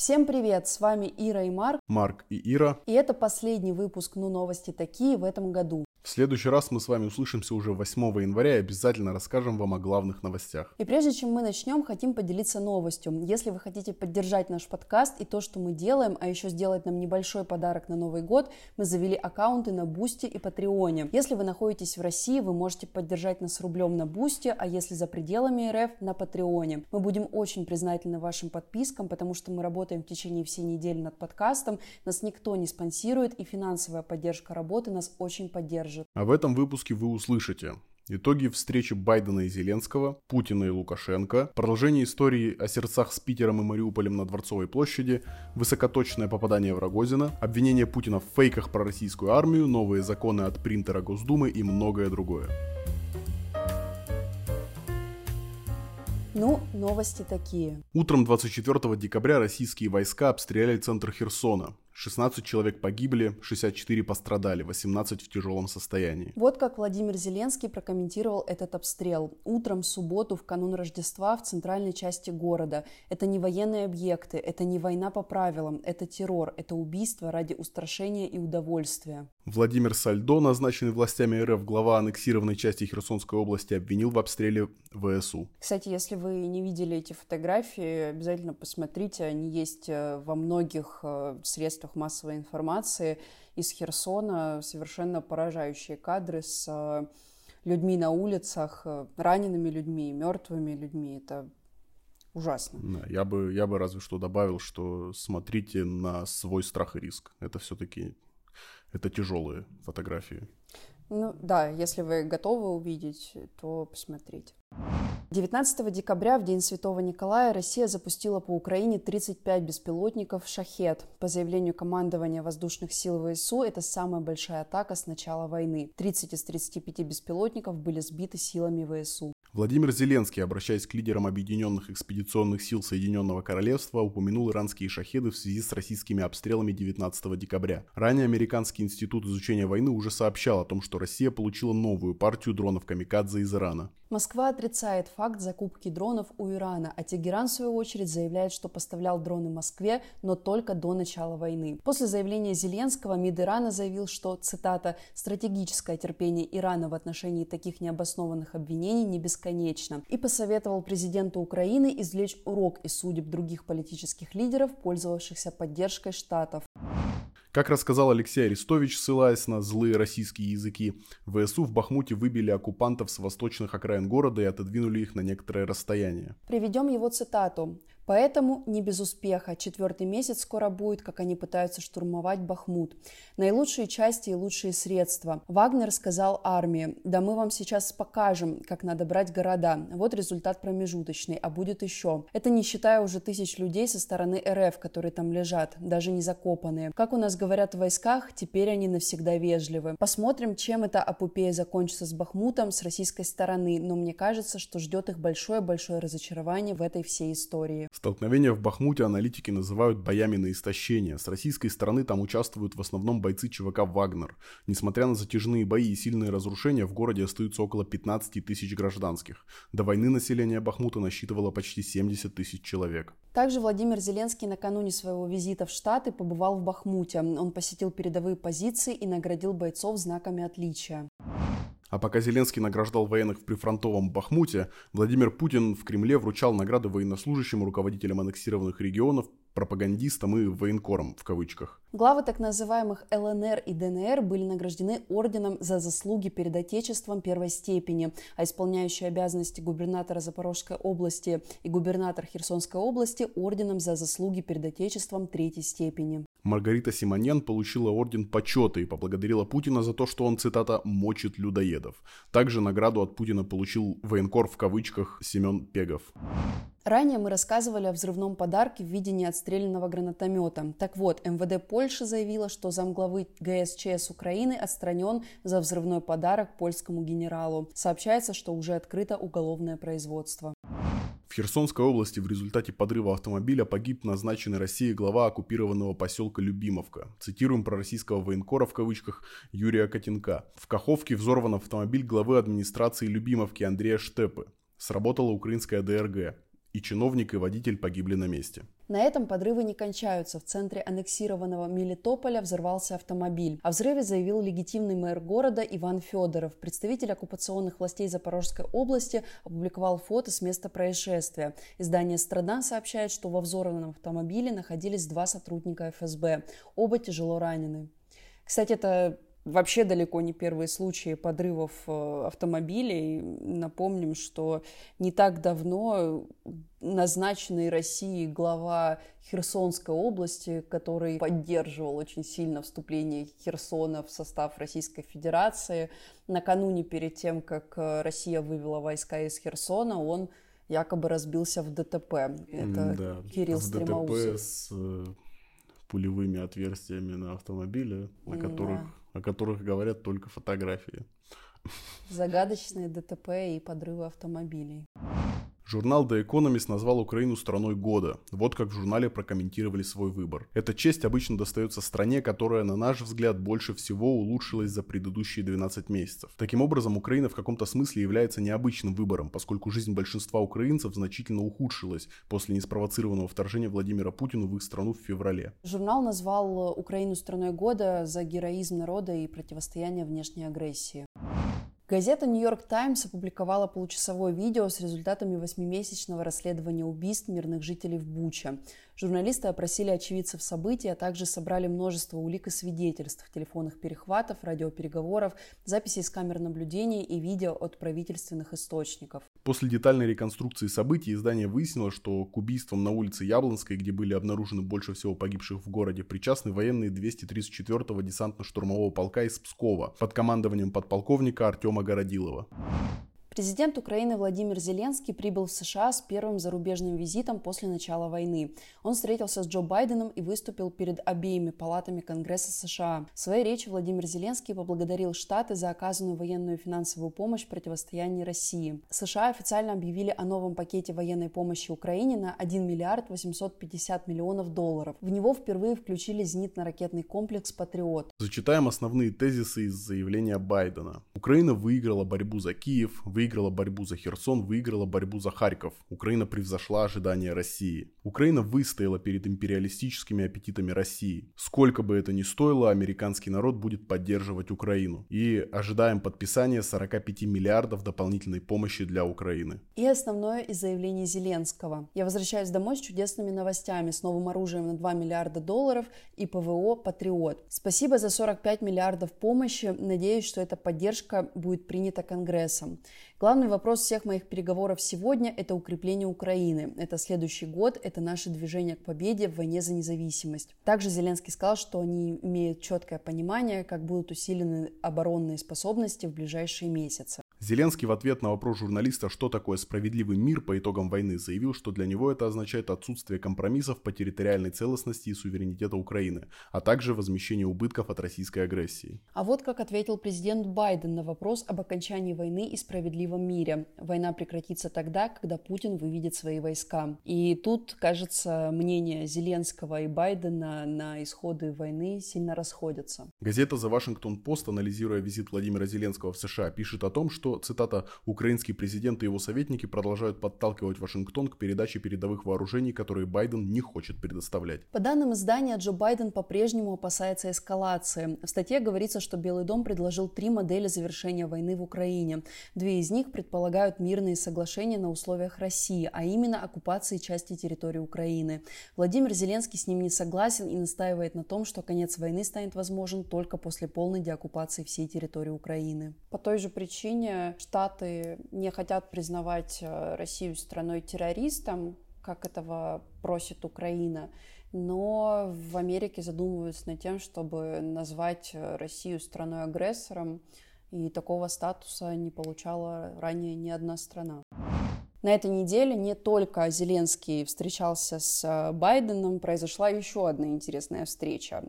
Всем привет, с вами Ира и Марк. Марк и Ира. И это последний выпуск «Ну новости такие» в этом году. В следующий раз мы с вами услышимся уже 8 января и обязательно расскажем вам о главных новостях. И прежде чем мы начнем, хотим поделиться новостью. Если вы хотите поддержать наш подкаст и то, что мы делаем, а еще сделать нам небольшой подарок на Новый год, мы завели аккаунты на Boosty и Патреоне. Если вы находитесь в России, вы можете поддержать нас рублем на Boosty, а если за пределами РФ, на Патреоне. Мы будем очень признательны вашим подпискам, потому что мы работаем в течение всей недели над подкастом, нас никто не спонсирует, и финансовая поддержка работы нас очень поддерживает покажет. А в этом выпуске вы услышите Итоги встречи Байдена и Зеленского, Путина и Лукашенко, продолжение истории о сердцах с Питером и Мариуполем на Дворцовой площади, высокоточное попадание в Рогозина, обвинение Путина в фейках про российскую армию, новые законы от принтера Госдумы и многое другое. Ну, новости такие. Утром 24 декабря российские войска обстреляли центр Херсона. 16 человек погибли, 64 пострадали, 18 в тяжелом состоянии. Вот как Владимир Зеленский прокомментировал этот обстрел. Утром в субботу, в канун Рождества, в центральной части города. Это не военные объекты, это не война по правилам, это террор, это убийство ради устрашения и удовольствия. Владимир Сальдо, назначенный властями РФ глава аннексированной части Херсонской области, обвинил в обстреле ВСУ. Кстати, если вы не видели эти фотографии, обязательно посмотрите, они есть э, во многих э, средствах средствах массовой информации из Херсона совершенно поражающие кадры с э, людьми на улицах, э, ранеными людьми, мертвыми людьми. Это ужасно. Да, я бы, я бы разве что добавил, что смотрите на свой страх и риск. Это все-таки это тяжелые фотографии. Ну да, если вы готовы увидеть, то посмотрите. 19 декабря, в День Святого Николая, Россия запустила по Украине 35 беспилотников «Шахет». По заявлению командования воздушных сил ВСУ, это самая большая атака с начала войны. 30 из 35 беспилотников были сбиты силами ВСУ. Владимир Зеленский, обращаясь к лидерам Объединенных экспедиционных сил Соединенного Королевства, упомянул иранские шахеды в связи с российскими обстрелами 19 декабря. Ранее Американский институт изучения войны уже сообщал о том, что Россия получила новую партию дронов «Камикадзе» из Ирана. Москва отрицает факт закупки дронов у Ирана, а Тегеран, в свою очередь, заявляет, что поставлял дроны Москве, но только до начала войны. После заявления Зеленского МИД Ирана заявил, что, цитата, «стратегическое терпение Ирана в отношении таких необоснованных обвинений не бесконечно» и посоветовал президенту Украины извлечь урок из судеб других политических лидеров, пользовавшихся поддержкой Штатов. Как рассказал Алексей Арестович, ссылаясь на злые российские языки, ВСУ в Бахмуте выбили оккупантов с восточных окраин города и отодвинули их на некоторое расстояние. Приведем его цитату. Поэтому не без успеха. Четвертый месяц скоро будет, как они пытаются штурмовать Бахмут. Наилучшие части и лучшие средства. Вагнер сказал армии, да мы вам сейчас покажем, как надо брать города. Вот результат промежуточный, а будет еще. Это не считая уже тысяч людей со стороны РФ, которые там лежат, даже не закопанные. Как у нас говорят в войсках, теперь они навсегда вежливы. Посмотрим, чем эта апупея закончится с Бахмутом с российской стороны, но мне кажется, что ждет их большое-большое разочарование в этой всей истории. Столкновения в Бахмуте аналитики называют боями на истощение. С российской стороны там участвуют в основном бойцы ЧВК «Вагнер». Несмотря на затяжные бои и сильные разрушения, в городе остаются около 15 тысяч гражданских. До войны население Бахмута насчитывало почти 70 тысяч человек. Также Владимир Зеленский накануне своего визита в Штаты побывал в Бахмуте. Он посетил передовые позиции и наградил бойцов знаками отличия. А пока Зеленский награждал военных в прифронтовом Бахмуте, Владимир Путин в Кремле вручал награды военнослужащим, руководителям аннексированных регионов, пропагандистам и военкорам в кавычках. Главы так называемых ЛНР и ДНР были награждены орденом за заслуги перед Отечеством первой степени, а исполняющий обязанности губернатора Запорожской области и губернатор Херсонской области орденом за заслуги перед Отечеством третьей степени. Маргарита Симоньян получила орден почета и поблагодарила Путина за то, что он, цитата, «мочит людоедов». Также награду от Путина получил военкор в кавычках Семен Пегов. Ранее мы рассказывали о взрывном подарке в виде неотстрелянного гранатомета. Так вот, МВД Польши заявила, что замглавы ГСЧС Украины отстранен за взрывной подарок польскому генералу. Сообщается, что уже открыто уголовное производство. В Херсонской области в результате подрыва автомобиля погиб назначенный Россией глава оккупированного поселка Любимовка. Цитируем про российского военкора в кавычках Юрия Котенка. В Каховке взорван автомобиль главы администрации Любимовки Андрея Штепы. Сработала украинская ДРГ. И чиновник и водитель погибли на месте. На этом подрывы не кончаются. В центре аннексированного Мелитополя взорвался автомобиль. О взрыве заявил легитимный мэр города Иван Федоров. Представитель оккупационных властей Запорожской области опубликовал фото с места происшествия. Издание «Страна» сообщает, что во взорванном автомобиле находились два сотрудника ФСБ. Оба тяжело ранены. Кстати, это вообще далеко не первые случаи подрывов э, автомобилей. Напомним, что не так давно назначенный Россией глава Херсонской области, который поддерживал очень сильно вступление Херсона в состав Российской Федерации, накануне перед тем, как э, Россия вывела войска из Херсона, он якобы разбился в ДТП. Это да, Кирилл Стремоусов. ДТП с э, пулевыми отверстиями на автомобиле, на которых да о которых говорят только фотографии. Загадочные ДТП и подрывы автомобилей. Журнал The Economist назвал Украину страной года. Вот как в журнале прокомментировали свой выбор. Эта честь обычно достается стране, которая, на наш взгляд, больше всего улучшилась за предыдущие 12 месяцев. Таким образом, Украина в каком-то смысле является необычным выбором, поскольку жизнь большинства украинцев значительно ухудшилась после неспровоцированного вторжения Владимира Путина в их страну в феврале. Журнал назвал Украину страной года за героизм народа и противостояние внешней агрессии. Газета «Нью-Йорк Таймс» опубликовала получасовое видео с результатами восьмимесячного расследования убийств мирных жителей в Буче. Журналисты опросили очевидцев событий, а также собрали множество улик и свидетельств, телефонных перехватов, радиопереговоров, записей с камер наблюдения и видео от правительственных источников. После детальной реконструкции событий издание выяснило, что к убийствам на улице Яблонской, где были обнаружены больше всего погибших в городе, причастны военные 234-го десантно-штурмового полка из Пскова под командованием подполковника Артема Городилова. Президент Украины Владимир Зеленский прибыл в США с первым зарубежным визитом после начала войны. Он встретился с Джо Байденом и выступил перед обеими палатами Конгресса США. В своей речи Владимир Зеленский поблагодарил Штаты за оказанную военную и финансовую помощь в противостоянии России. США официально объявили о новом пакете военной помощи Украине на 1 миллиард 850 миллионов долларов. В него впервые включили зенитно-ракетный комплекс «Патриот». Зачитаем основные тезисы из заявления Байдена. Украина выиграла борьбу за Киев, выиграла выиграла борьбу за Херсон, выиграла борьбу за Харьков. Украина превзошла ожидания России. Украина выстояла перед империалистическими аппетитами России. Сколько бы это ни стоило, американский народ будет поддерживать Украину. И ожидаем подписания 45 миллиардов дополнительной помощи для Украины. И основное из заявлений Зеленского. Я возвращаюсь домой с чудесными новостями, с новым оружием на 2 миллиарда долларов и ПВО «Патриот». Спасибо за 45 миллиардов помощи. Надеюсь, что эта поддержка будет принята Конгрессом. Главный вопрос всех моих переговоров сегодня – это укрепление Украины. Это следующий год, это наше движение к победе в войне за независимость. Также Зеленский сказал, что они имеют четкое понимание, как будут усилены оборонные способности в ближайшие месяцы. Зеленский в ответ на вопрос журналиста, что такое справедливый мир по итогам войны, заявил, что для него это означает отсутствие компромиссов по территориальной целостности и суверенитета Украины, а также возмещение убытков от российской агрессии. А вот как ответил президент Байден на вопрос об окончании войны и справедливом мире. Война прекратится тогда, когда Путин выведет свои войска. И тут, кажется, мнения Зеленского и Байдена на исходы войны сильно расходятся. Газета The Washington Post, анализируя визит Владимира Зеленского в США, пишет о том, что что, цитата, «украинский президент и его советники продолжают подталкивать Вашингтон к передаче передовых вооружений, которые Байден не хочет предоставлять». По данным издания, Джо Байден по-прежнему опасается эскалации. В статье говорится, что Белый дом предложил три модели завершения войны в Украине. Две из них предполагают мирные соглашения на условиях России, а именно оккупации части территории Украины. Владимир Зеленский с ним не согласен и настаивает на том, что конец войны станет возможен только после полной деоккупации всей территории Украины. По той же причине Штаты не хотят признавать э, Россию страной-террористом, как этого просит Украина, но в Америке задумываются над тем, чтобы назвать э, Россию страной-агрессором, и такого статуса не получала ранее ни одна страна. На этой неделе не только Зеленский встречался с э, Байденом, произошла еще одна интересная встреча.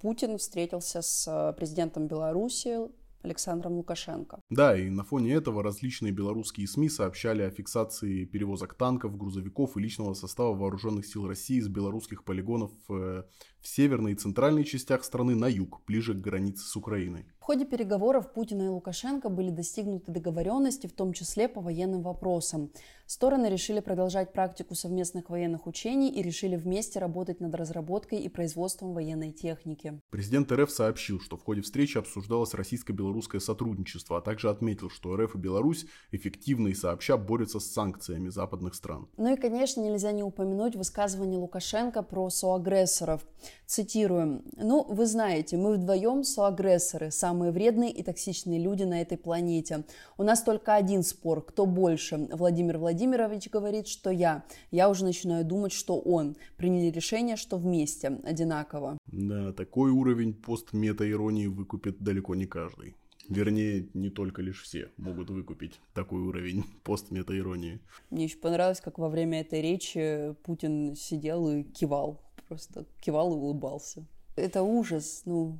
Путин встретился с президентом Беларуси Александром Лукашенко. Да, и на фоне этого различные белорусские СМИ сообщали о фиксации перевозок танков, грузовиков и личного состава вооруженных сил России с белорусских полигонов э, в северной и центральной частях страны на юг, ближе к границе с Украиной. В ходе переговоров Путина и Лукашенко были достигнуты договоренности, в том числе по военным вопросам. Стороны решили продолжать практику совместных военных учений и решили вместе работать над разработкой и производством военной техники. Президент РФ сообщил, что в ходе встречи обсуждалось российско-белорусское сотрудничество, а также отметил, что РФ и Беларусь эффективно и сообща борются с санкциями западных стран. Ну и, конечно, нельзя не упомянуть высказывание Лукашенко про соагрессоров. Цитируем. «Ну, вы знаете, мы вдвоем соагрессоры, самые вредные и токсичные люди на этой планете. У нас только один спор, кто больше, Владимир Владимирович говорит, что я. Я уже начинаю думать, что он. Приняли решение, что вместе, одинаково. Да, такой уровень постмета-иронии выкупит далеко не каждый. Вернее, не только лишь все могут выкупить такой уровень постмета-иронии. Мне еще понравилось, как во время этой речи Путин сидел и кивал. Просто кивал и улыбался. Это ужас, ну,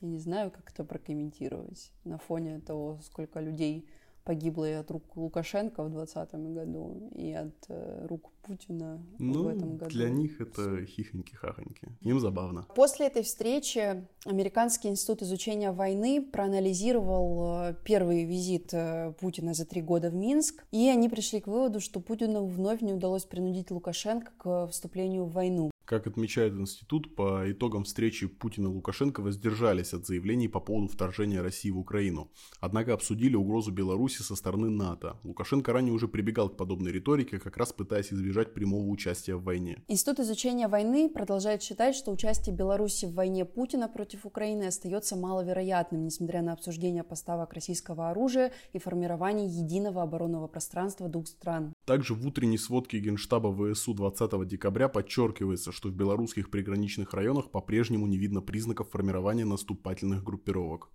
я не знаю, как это прокомментировать на фоне того, сколько людей погибла и от рук Лукашенко в 2020 году, и от э, рук Путина ну, в этом году. для них это хихоньки-хахоньки. Им забавно. После этой встречи Американский институт изучения войны проанализировал э, первый визит э, Путина за три года в Минск, и они пришли к выводу, что Путину вновь не удалось принудить Лукашенко к вступлению в войну. Как отмечает институт, по итогам встречи Путина и Лукашенко воздержались от заявлений по поводу вторжения России в Украину. Однако обсудили угрозу Беларуси со стороны НАТО. Лукашенко ранее уже прибегал к подобной риторике, как раз пытаясь избежать прямого участия в войне. Институт изучения войны продолжает считать, что участие Беларуси в войне Путина против Украины остается маловероятным, несмотря на обсуждение поставок российского оружия и формирование единого оборонного пространства двух стран. Также в утренней сводке Генштаба ВСУ 20 декабря подчеркивается, что в белорусских приграничных районах по-прежнему не видно признаков формирования наступательных группировок.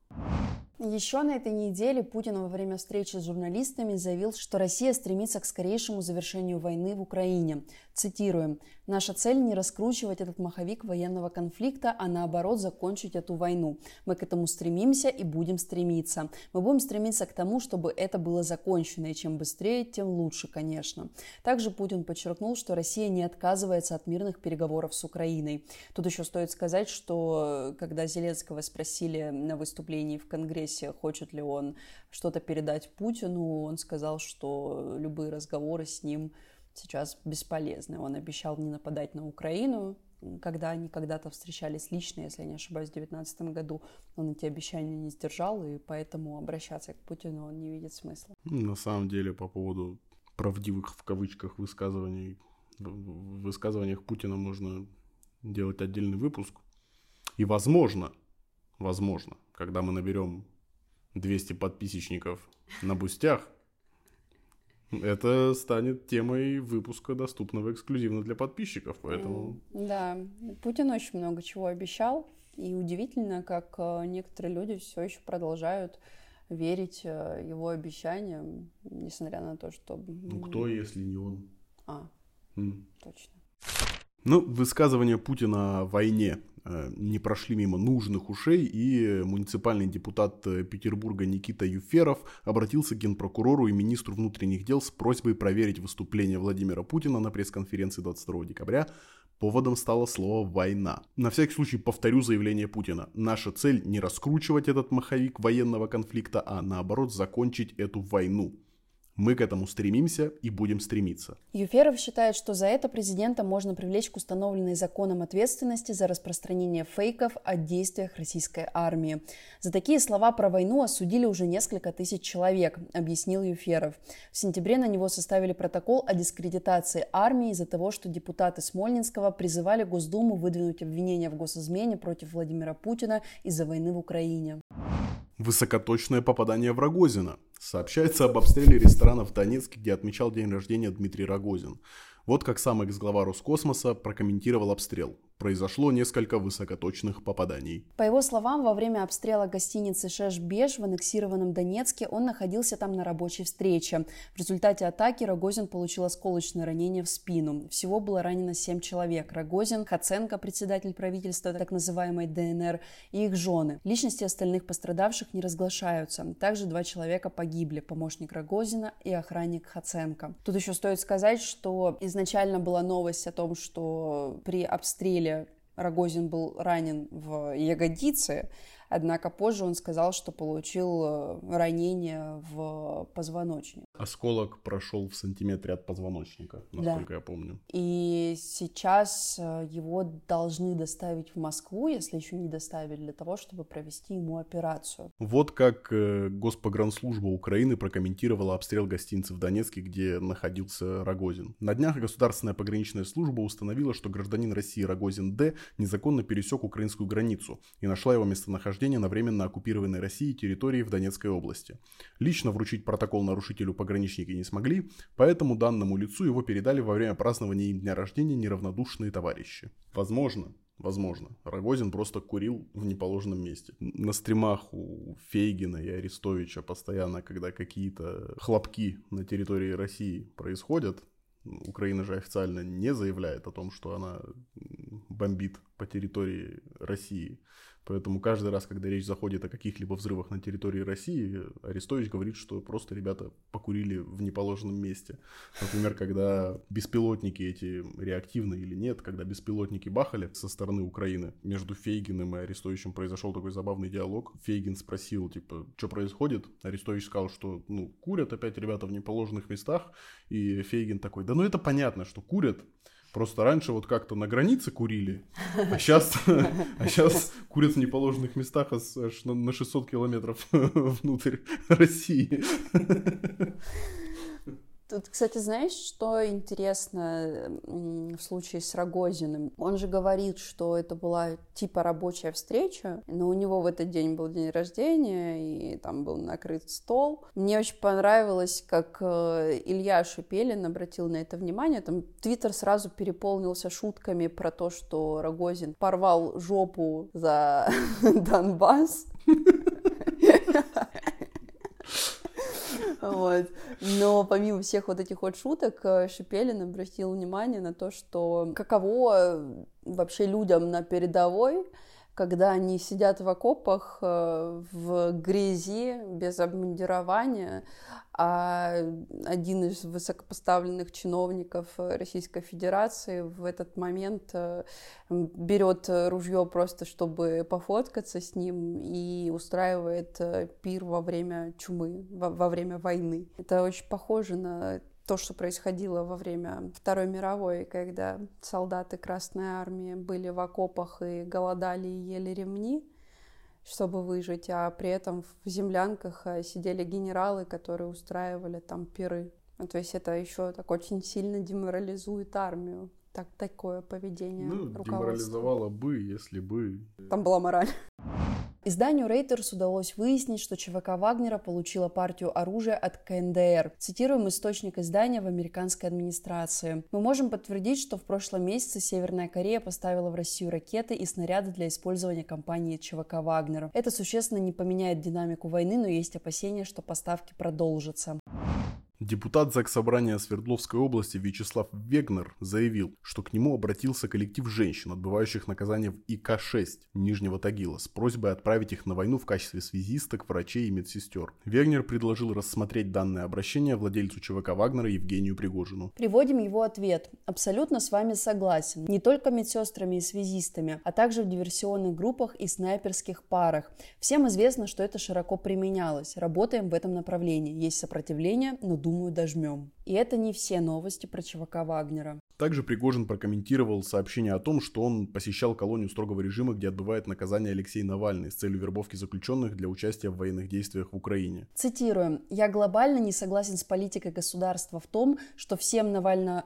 Еще на этой неделе Путин во время встречи с журналистами заявил, что Россия стремится к скорейшему завершению войны в Украине. Цитируем. «Наша цель не раскручивать этот маховик военного конфликта, а наоборот закончить эту войну. Мы к этому стремимся и будем стремиться. Мы будем стремиться к тому, чтобы это было закончено, и чем быстрее, тем лучше, конечно». Также Путин подчеркнул, что Россия не отказывается от мирных переговоров с Украиной. Тут еще стоит сказать, что когда Зеленского спросили на выступлении в Конгрессе, хочет ли он что-то передать Путину, он сказал, что любые разговоры с ним сейчас бесполезны. Он обещал не нападать на Украину, когда они когда-то встречались лично, если я не ошибаюсь, в 2019 году, он эти обещания не сдержал, и поэтому обращаться к Путину он не видит смысла. На самом деле, по поводу правдивых в кавычках высказываний, в высказываниях Путина можно делать отдельный выпуск. И возможно, возможно, когда мы наберем 200 подписчиков на бустях, это станет темой выпуска, доступного эксклюзивно для подписчиков, поэтому... Да, Путин очень много чего обещал, и удивительно, как э, некоторые люди все еще продолжают верить э, его обещаниям, несмотря на то, что... Ну кто, если не он? А, mm. точно. Ну, высказывание Путина о войне не прошли мимо нужных ушей, и муниципальный депутат э, Петербурга Никита Юферов обратился к генпрокурору и министру внутренних дел с просьбой проверить выступление Владимира Путина на пресс-конференции 22 декабря. Поводом стало слово «война». На всякий случай повторю заявление Путина. Наша цель не раскручивать этот маховик военного конфликта, а наоборот закончить эту войну. Мы к этому стремимся и будем стремиться. Юферов считает, что за это президента можно привлечь к установленной законом ответственности за распространение фейков о действиях российской армии. За такие слова про войну осудили уже несколько тысяч человек, объяснил Юферов. В сентябре на него составили протокол о дискредитации армии из-за того, что депутаты Смольнинского призывали Госдуму выдвинуть обвинения в госизмене против Владимира Путина из-за войны в Украине. Высокоточное попадание в Рогозина. Сообщается об обстреле ресторана в Донецке, где отмечал день рождения Дмитрий Рогозин. Вот как сам экс-глава Роскосмоса прокомментировал обстрел произошло несколько высокоточных попаданий. По его словам, во время обстрела гостиницы «Шеш-Беж» в аннексированном Донецке он находился там на рабочей встрече. В результате атаки Рогозин получил осколочное ранение в спину. Всего было ранено 7 человек. Рогозин, Хаценко, председатель правительства так называемой ДНР, и их жены. Личности остальных пострадавших не разглашаются. Также два человека погибли. Помощник Рогозина и охранник Хаценко. Тут еще стоит сказать, что изначально была новость о том, что при обстреле Рогозин был ранен в ягодице, Однако позже он сказал, что получил э, ранение в позвоночник. Осколок прошел в сантиметре от позвоночника, насколько да. я помню. И сейчас э, его должны доставить в Москву, если еще не доставили, для того, чтобы провести ему операцию. Вот как э, Госпогранслужба Украины прокомментировала обстрел гостиницы в Донецке, где находился Рогозин. На днях государственная пограничная служба установила, что гражданин России Рогозин Д незаконно пересек украинскую границу и нашла его местонахождение на временно оккупированной Россией территории в Донецкой области. Лично вручить протокол нарушителю пограничники не смогли, поэтому данному лицу его передали во время празднования им дня рождения неравнодушные товарищи. Возможно, Возможно. Рогозин просто курил в неположенном месте. На стримах у Фейгина и Арестовича постоянно, когда какие-то хлопки на территории России происходят, Украина же официально не заявляет о том, что она бомбит по территории России. Поэтому каждый раз, когда речь заходит о каких-либо взрывах на территории России, Арестович говорит, что просто ребята покурили в неположенном месте. Например, когда беспилотники эти реактивные или нет, когда беспилотники бахали со стороны Украины, между Фейгиным и Арестовичем произошел такой забавный диалог. Фейгин спросил, типа, что происходит? Арестович сказал, что, ну, курят опять ребята в неположенных местах. И Фейгин такой, да ну это понятно, что курят, Просто раньше вот как-то на границе курили, а сейчас, а сейчас курят в неположенных местах аж на 600 километров внутрь России. Тут, кстати, знаешь, что интересно в случае с Рогозиным? Он же говорит, что это была типа рабочая встреча, но у него в этот день был день рождения, и там был накрыт стол. Мне очень понравилось, как э, Илья Шепелин обратил на это внимание. Там Твиттер сразу переполнился шутками про то, что Рогозин порвал жопу за Донбасс. Вот. Но помимо всех вот этих вот шуток, э, Шепелин обратил внимание на то, что каково вообще людям на передовой, когда они сидят в окопах э, в грязи, без обмундирования, а один из высокопоставленных чиновников Российской Федерации в этот момент э, берет ружье просто, чтобы пофоткаться с ним и устраивает э, пир во время чумы, во, во время войны. Это очень похоже на то, что происходило во время Второй мировой, когда солдаты Красной Армии были в окопах и голодали и ели ремни, чтобы выжить, а при этом в землянках э, сидели генералы, которые устраивали там пиры. Ну, то есть это еще так очень сильно деморализует армию. Так, такое поведение Ну, деморализовало бы, если бы... Там была мораль. Изданию Reuters удалось выяснить, что ЧВК Вагнера получила партию оружия от КНДР. Цитируем источник издания в американской администрации. Мы можем подтвердить, что в прошлом месяце Северная Корея поставила в Россию ракеты и снаряды для использования компании ЧВК Вагнера. Это существенно не поменяет динамику войны, но есть опасения, что поставки продолжатся. Депутат Заксобрания Свердловской области Вячеслав Вегнер заявил, что к нему обратился коллектив женщин, отбывающих наказание в ИК-6 Нижнего Тагила, с просьбой отправить их на войну в качестве связисток, врачей и медсестер. Вегнер предложил рассмотреть данное обращение владельцу ЧВК Вагнера Евгению Пригожину. Приводим его ответ. Абсолютно с вами согласен. Не только медсестрами и связистами, а также в диверсионных группах и снайперских парах. Всем известно, что это широко применялось. Работаем в этом направлении. Есть сопротивление, но думаю, дожмем. И это не все новости про чувака Вагнера. Также Пригожин прокомментировал сообщение о том, что он посещал колонию строгого режима, где отбывает наказание Алексей Навальный с целью вербовки заключенных для участия в военных действиях в Украине. Цитируем. «Я глобально не согласен с политикой государства в том, что всем Навально...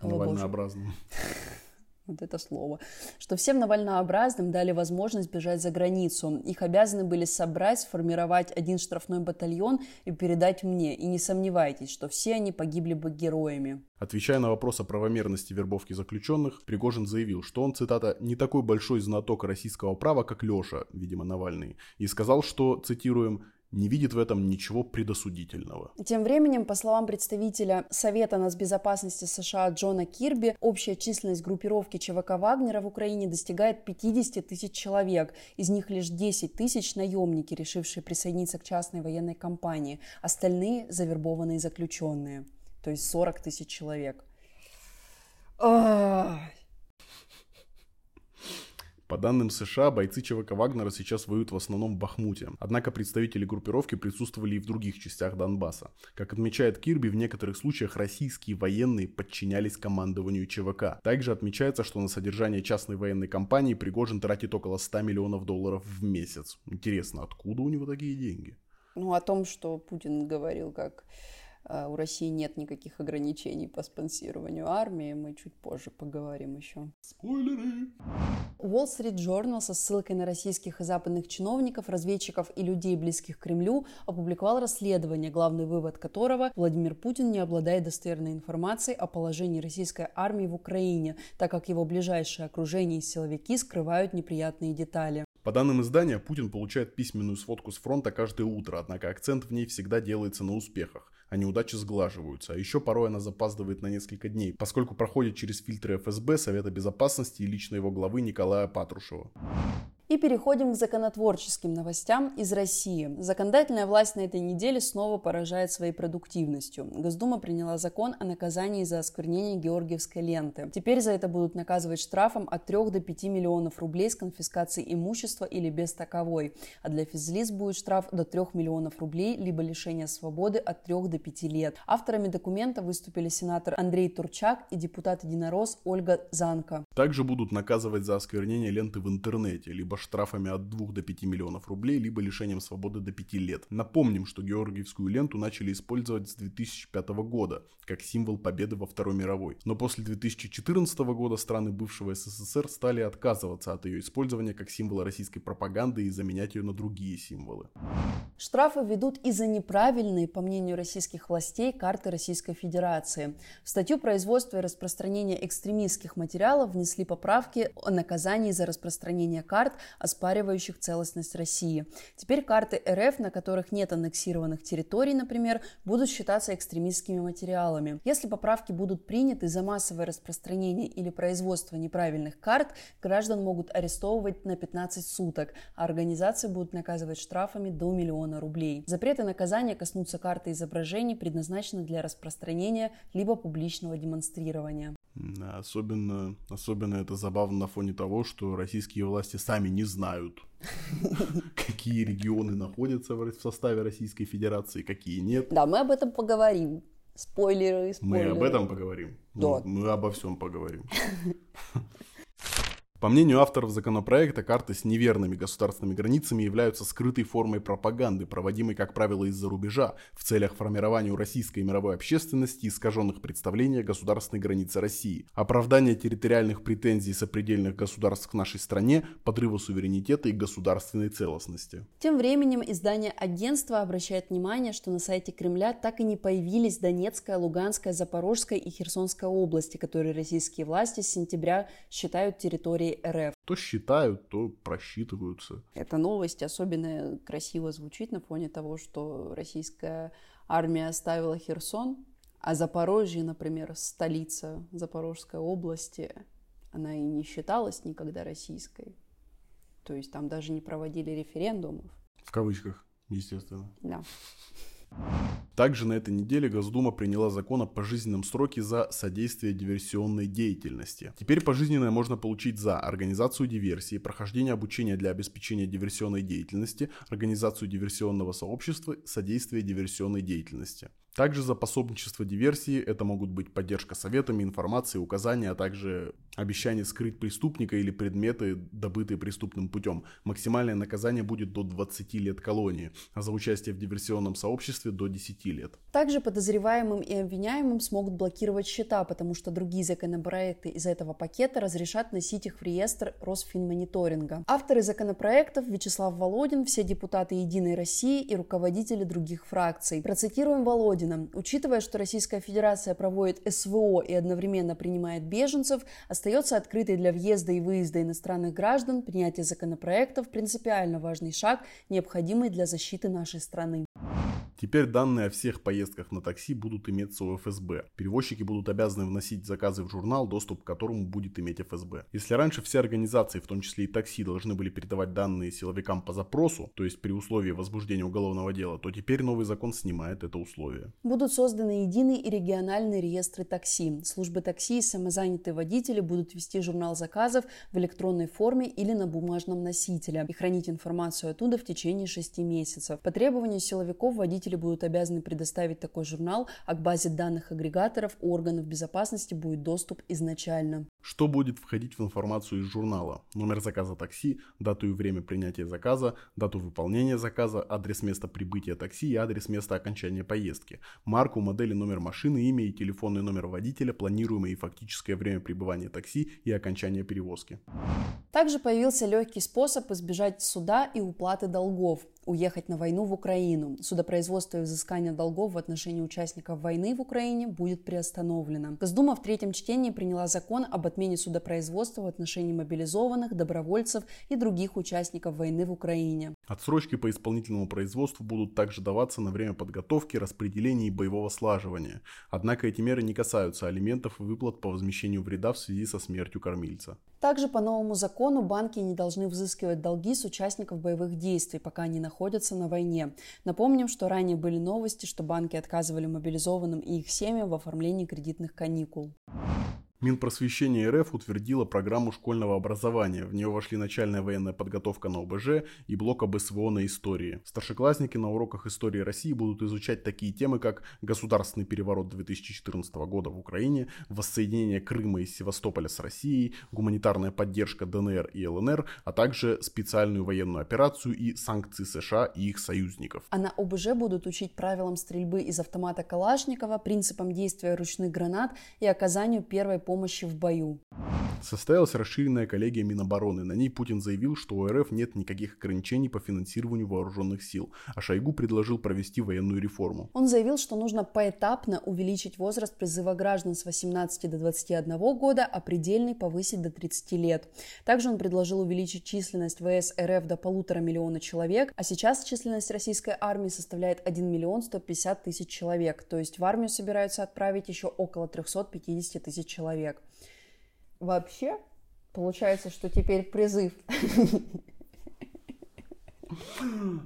Навальнообразным вот это слово, что всем навальнообразным дали возможность бежать за границу. Их обязаны были собрать, сформировать один штрафной батальон и передать мне. И не сомневайтесь, что все они погибли бы героями. Отвечая на вопрос о правомерности вербовки заключенных, Пригожин заявил, что он, цитата, «не такой большой знаток российского права, как Леша, видимо, Навальный», и сказал, что, цитируем, не видит в этом ничего предосудительного. Тем временем, по словам представителя Совета нацбезопасности США Джона Кирби, общая численность группировки ЧВК Вагнера в Украине достигает 50 тысяч человек. Из них лишь 10 тысяч наемники, решившие присоединиться к частной военной компании. Остальные – завербованные заключенные. То есть 40 тысяч человек. По данным США, бойцы ЧВК Вагнера сейчас воюют в основном в Бахмуте. Однако представители группировки присутствовали и в других частях Донбасса. Как отмечает Кирби, в некоторых случаях российские военные подчинялись командованию ЧВК. Также отмечается, что на содержание частной военной компании Пригожин тратит около 100 миллионов долларов в месяц. Интересно, откуда у него такие деньги? Ну, о том, что Путин говорил, как у России нет никаких ограничений по спонсированию армии. Мы чуть позже поговорим еще. Спойлеры! Wall Street Journal со ссылкой на российских и западных чиновников, разведчиков и людей, близких к Кремлю, опубликовал расследование, главный вывод которого Владимир Путин не обладает достоверной информацией о положении российской армии в Украине, так как его ближайшее окружение и силовики скрывают неприятные детали. По данным издания, Путин получает письменную сводку с фронта каждое утро, однако акцент в ней всегда делается на успехах а неудачи сглаживаются. А еще порой она запаздывает на несколько дней, поскольку проходит через фильтры ФСБ, Совета Безопасности и лично его главы Николая Патрушева. И переходим к законотворческим новостям из России. Законодательная власть на этой неделе снова поражает своей продуктивностью. Госдума приняла закон о наказании за осквернение георгиевской ленты. Теперь за это будут наказывать штрафом от 3 до 5 миллионов рублей с конфискацией имущества или без таковой. А для физлиц будет штраф до 3 миллионов рублей, либо лишение свободы от 3 до 5 лет. Авторами документа выступили сенатор Андрей Турчак и депутат-единорос Ольга Занка. Также будут наказывать за осквернение ленты в интернете, либо штрафами от 2 до 5 миллионов рублей, либо лишением свободы до 5 лет. Напомним, что Георгиевскую ленту начали использовать с 2005 года, как символ победы во Второй мировой. Но после 2014 года страны бывшего СССР стали отказываться от ее использования как символа российской пропаганды и заменять ее на другие символы. Штрафы ведут и за неправильные, по мнению российских властей, карты Российской Федерации. В статью производства и распространения экстремистских материалов внесли поправки о наказании за распространение карт, оспаривающих целостность России. Теперь карты РФ, на которых нет аннексированных территорий, например, будут считаться экстремистскими материалами. Если поправки будут приняты за массовое распространение или производство неправильных карт, граждан могут арестовывать на 15 суток, а организации будут наказывать штрафами до миллиона рублей. Запреты наказания коснутся карты изображений, предназначенных для распространения либо публичного демонстрирования. Особенно, особенно это забавно на фоне того, что российские власти сами не знают, какие регионы находятся в составе Российской Федерации, какие нет. Да, мы об этом поговорим. Спойлеры, спойлеры. Мы об этом поговорим. Да. Мы обо всем поговорим. По мнению авторов законопроекта, карты с неверными государственными границами являются скрытой формой пропаганды, проводимой, как правило, из-за рубежа, в целях формирования у российской и мировой общественности искаженных представлений о государственной границе России, оправдания территориальных претензий сопредельных государств к нашей стране, подрыва суверенитета и государственной целостности. Тем временем издание агентства обращает внимание, что на сайте Кремля так и не появились Донецкая, Луганская, Запорожская и Херсонская области, которые российские власти с сентября считают территорией территории РФ. То считают, то просчитываются. Эта новость особенно красиво звучит на фоне того, что российская армия оставила Херсон, а Запорожье, например, столица Запорожской области, она и не считалась никогда российской. То есть там даже не проводили референдумов. В кавычках, естественно. Да. Также на этой неделе Госдума приняла закон о пожизненном сроке за содействие диверсионной деятельности. Теперь пожизненное можно получить за организацию диверсии, прохождение обучения для обеспечения диверсионной деятельности, организацию диверсионного сообщества, содействие диверсионной деятельности. Также за пособничество диверсии это могут быть поддержка советами, информацией, указания, а также обещание скрыть преступника или предметы, добытые преступным путем. Максимальное наказание будет до 20 лет колонии, а за участие в диверсионном сообществе до 10 лет. Также подозреваемым и обвиняемым смогут блокировать счета, потому что другие законопроекты из этого пакета разрешат носить их в реестр Росфинмониторинга. Авторы законопроектов Вячеслав Володин, все депутаты Единой России и руководители других фракций. Процитируем Володина. Учитывая, что Российская Федерация проводит СВО и одновременно принимает беженцев, остается открытой для въезда и выезда иностранных граждан, принятие законопроектов – принципиально важный шаг, необходимый для защиты нашей страны. Теперь данные о всех поездках на такси будут иметься у ФСБ. Перевозчики будут обязаны вносить заказы в журнал, доступ к которому будет иметь ФСБ. Если раньше все организации, в том числе и такси, должны были передавать данные силовикам по запросу, то есть при условии возбуждения уголовного дела, то теперь новый закон снимает это условие. Будут созданы единые и региональные реестры такси. Службы такси и самозанятые водители будут вести журнал заказов в электронной форме или на бумажном носителе и хранить информацию оттуда в течение шести месяцев. По требованию силовиков водители будут обязаны предоставить такой журнал, а к базе данных агрегаторов органов безопасности будет доступ изначально. Что будет входить в информацию из журнала? Номер заказа такси, дату и время принятия заказа, дату выполнения заказа, адрес места прибытия такси и адрес места окончания поездки, марку, модель номер машины, имя и телефонный номер водителя, планируемое и фактическое время пребывания такси и окончания перевозки. Также появился легкий способ избежать суда и уплаты долгов уехать на войну в Украину. Судопроизводство и взыскание долгов в отношении участников войны в Украине будет приостановлено. Госдума в третьем чтении приняла закон об отмене судопроизводства в отношении мобилизованных, добровольцев и других участников войны в Украине. Отсрочки по исполнительному производству будут также даваться на время подготовки, распределения и боевого слаживания. Однако эти меры не касаются алиментов и выплат по возмещению вреда в связи со смертью кормильца. Также по новому закону банки не должны взыскивать долги с участников боевых действий, пока они находятся на войне. Напомним, что ранее были новости, что банки отказывали мобилизованным и их семьям в оформлении кредитных каникул. Минпросвещение РФ утвердило программу школьного образования. В нее вошли начальная военная подготовка на ОБЖ и блок об СВО на истории. Старшеклассники на уроках истории России будут изучать такие темы, как государственный переворот 2014 года в Украине, воссоединение Крыма и Севастополя с Россией, гуманитарная поддержка ДНР и ЛНР, а также специальную военную операцию и санкции США и их союзников. А на ОБЖ будут учить правилам стрельбы из автомата Калашникова, принципам действия ручных гранат и оказанию первой помощи в бою. Состоялась расширенная коллегия Минобороны. На ней Путин заявил, что у РФ нет никаких ограничений по финансированию вооруженных сил, а Шойгу предложил провести военную реформу. Он заявил, что нужно поэтапно увеличить возраст призыва граждан с 18 до 21 года, а предельный повысить до 30 лет. Также он предложил увеличить численность ВС РФ до полутора миллиона человек, а сейчас численность российской армии составляет 1 миллион 150 тысяч человек, то есть в армию собираются отправить еще около 350 тысяч человек человек. Вообще, получается, что теперь призыв.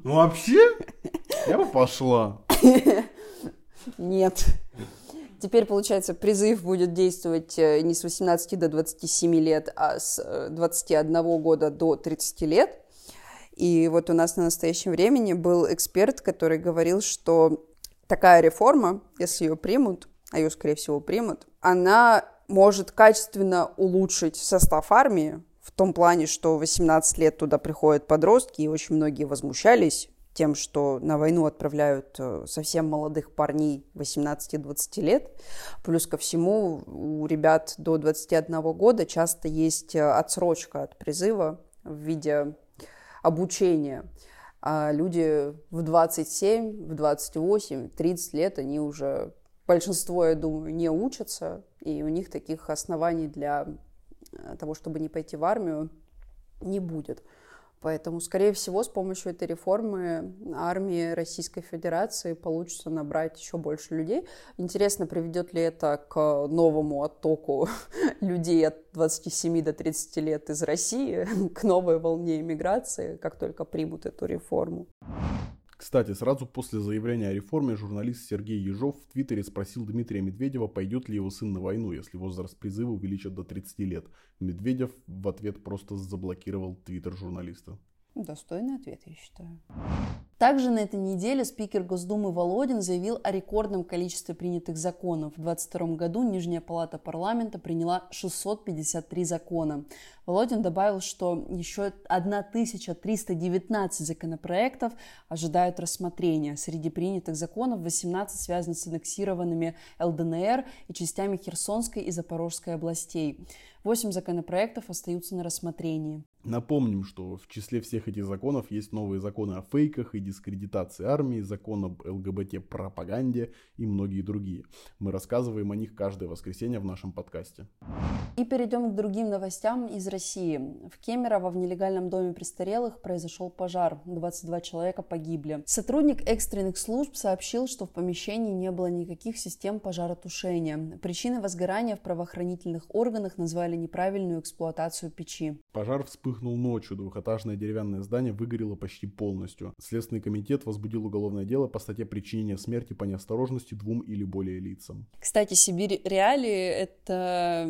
Ну вообще, я бы пошла. Нет. Теперь, получается, призыв будет действовать э, не с 18 до 27 лет, а с 21 э, года до 30 лет. И вот у нас на настоящем времени был эксперт, который говорил, что такая реформа, если ее примут, а ее, скорее всего, примут, она может качественно улучшить состав армии, в том плане, что 18 лет туда приходят подростки, и очень многие возмущались тем, что на войну отправляют э, совсем молодых парней 18-20 лет. Плюс ко всему у ребят до 21 года часто есть э, отсрочка от призыва в виде обучения. А люди в 27, в 28, 30 лет, они уже большинство, я думаю, не учатся, и у них таких оснований для э, того, чтобы не пойти в армию, не будет. Поэтому, скорее всего, с помощью этой реформы армии Российской Федерации получится набрать еще больше людей. Интересно, приведет ли это к новому оттоку людей от 27 до 30 лет из России, к новой волне иммиграции, как только примут эту реформу. Кстати, сразу после заявления о реформе журналист Сергей Ежов в Твиттере спросил Дмитрия Медведева, пойдет ли его сын на войну, если возраст призыва увеличат до 30 лет. Медведев в ответ просто заблокировал твиттер журналиста. Достойный ответ, я считаю. Также на этой неделе спикер Госдумы Володин заявил о рекордном количестве принятых законов. В 2022 году Нижняя палата парламента приняла 653 закона. Володин добавил, что еще 1319 законопроектов ожидают рассмотрения. Среди принятых законов 18 связаны с аннексированными ЛДНР и частями Херсонской и Запорожской областей. Восемь законопроектов остаются на рассмотрении. Напомним, что в числе всех этих законов есть новые законы о фейках и дискредитации армии, закон об ЛГБТ-пропаганде и многие другие. Мы рассказываем о них каждое воскресенье в нашем подкасте. И перейдем к другим новостям из России. В Кемерово в нелегальном доме престарелых произошел пожар. 22 человека погибли. Сотрудник экстренных служб сообщил, что в помещении не было никаких систем пожаротушения. Причиной возгорания в правоохранительных органах назвали неправильную эксплуатацию печи. Пожар вспыхнул ночью. Двухэтажное деревянное здание выгорело почти полностью. Следственный комитет возбудил уголовное дело по статье причинения смерти по неосторожности двум или более лицам. Кстати, Сибирь Реалии — это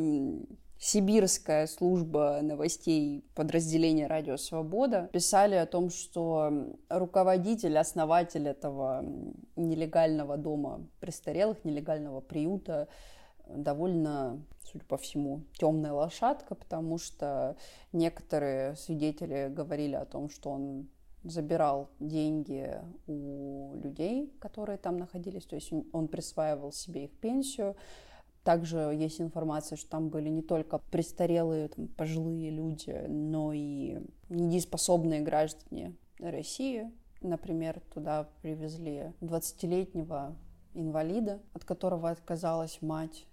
сибирская служба новостей подразделения «Радио Свобода» писали о том, что руководитель, основатель этого нелегального дома престарелых, нелегального приюта довольно, судя по всему, темная лошадка, потому что некоторые свидетели говорили о том, что он забирал деньги у людей, которые там находились, то есть он присваивал себе их пенсию. Также есть информация, что там были не только престарелые, там, пожилые люди, но и недееспособные граждане России. Например, туда привезли 20-летнего инвалида, от которого отказалась мать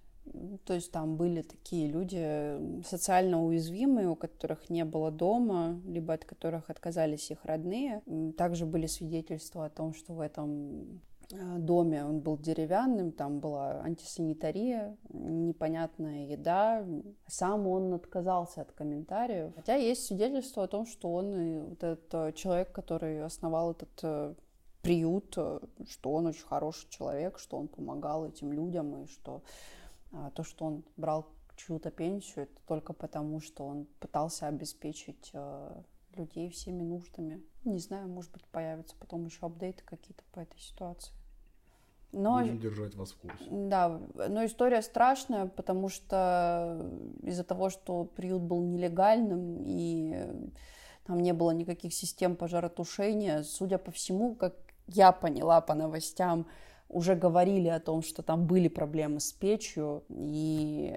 то есть там были такие люди социально уязвимые, у которых не было дома, либо от которых отказались их родные. Также были свидетельства о том, что в этом э, доме он был деревянным, там была антисанитария, непонятная еда. Сам он отказался от комментариев. Хотя есть свидетельство о том, что он вот этот э, человек, который основал этот э, приют, что он очень хороший человек, что он помогал этим людям и что то, что он брал чью-то пенсию, это только потому, что он пытался обеспечить э, людей всеми нуждами. Не знаю, может быть, появятся потом еще апдейты какие-то по этой ситуации. Но, Будем держать вас в курсе. Да, но история страшная, потому что из-за того, что приют был нелегальным и там не было никаких систем пожаротушения, судя по всему, как я поняла по новостям, уже говорили о том, что там были проблемы с печью, и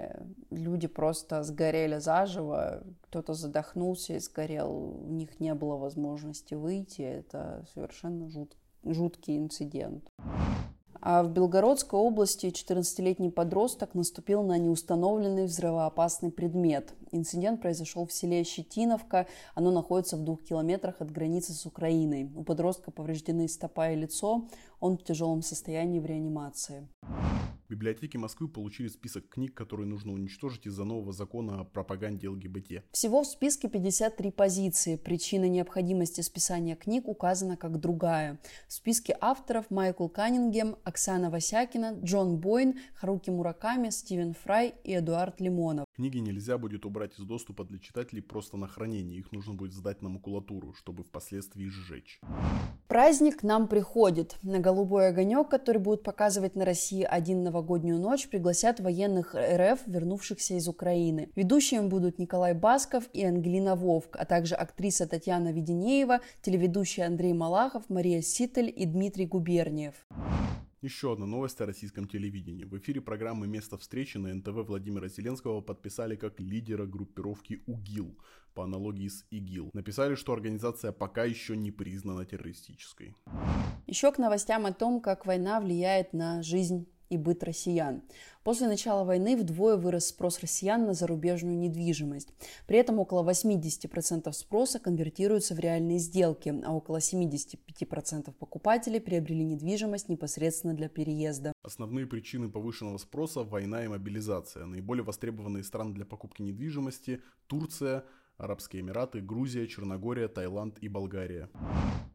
люди просто сгорели заживо, кто-то задохнулся и сгорел, у них не было возможности выйти, это совершенно жут, жуткий инцидент. А в Белгородской области 14-летний подросток наступил на неустановленный взрывоопасный предмет. Инцидент произошел в селе Щетиновка. Оно находится в двух километрах от границы с Украиной. У подростка повреждены стопа и лицо. Он в тяжелом состоянии в реанимации. Библиотеки Москвы получили список книг, которые нужно уничтожить из-за нового закона о пропаганде ЛГБТ. Всего в списке 53 позиции. Причина необходимости списания книг указана как другая. В списке авторов Майкл Каннингем, Оксана Васякина, Джон Бойн, Харуки Мураками, Стивен Фрай и Эдуард Лимонов. Книги нельзя будет убрать из доступа для читателей просто на хранение. Их нужно будет сдать на макулатуру, чтобы впоследствии сжечь. Праздник к нам приходит. На голубой огонек, который будет показывать на России один новогоднюю ночь, пригласят военных РФ, вернувшихся из Украины. Ведущими будут Николай Басков и Ангелина Вовк, а также актриса Татьяна Веденеева, телеведущий Андрей Малахов, Мария Ситель и Дмитрий Губерниев. Еще одна новость о российском телевидении. В эфире программы «Место встречи» на НТВ Владимира Зеленского подписали как лидера группировки УГИЛ, по аналогии с ИГИЛ. Написали, что организация пока еще не признана террористической. Еще к новостям о том, как война влияет на жизнь и быт россиян. После начала войны вдвое вырос спрос россиян на зарубежную недвижимость. При этом около 80% спроса конвертируются в реальные сделки, а около 75% покупателей приобрели недвижимость непосредственно для переезда. Основные причины повышенного спроса – война и мобилизация. Наиболее востребованные страны для покупки недвижимости – Турция – Арабские Эмираты, Грузия, Черногория, Таиланд и Болгария.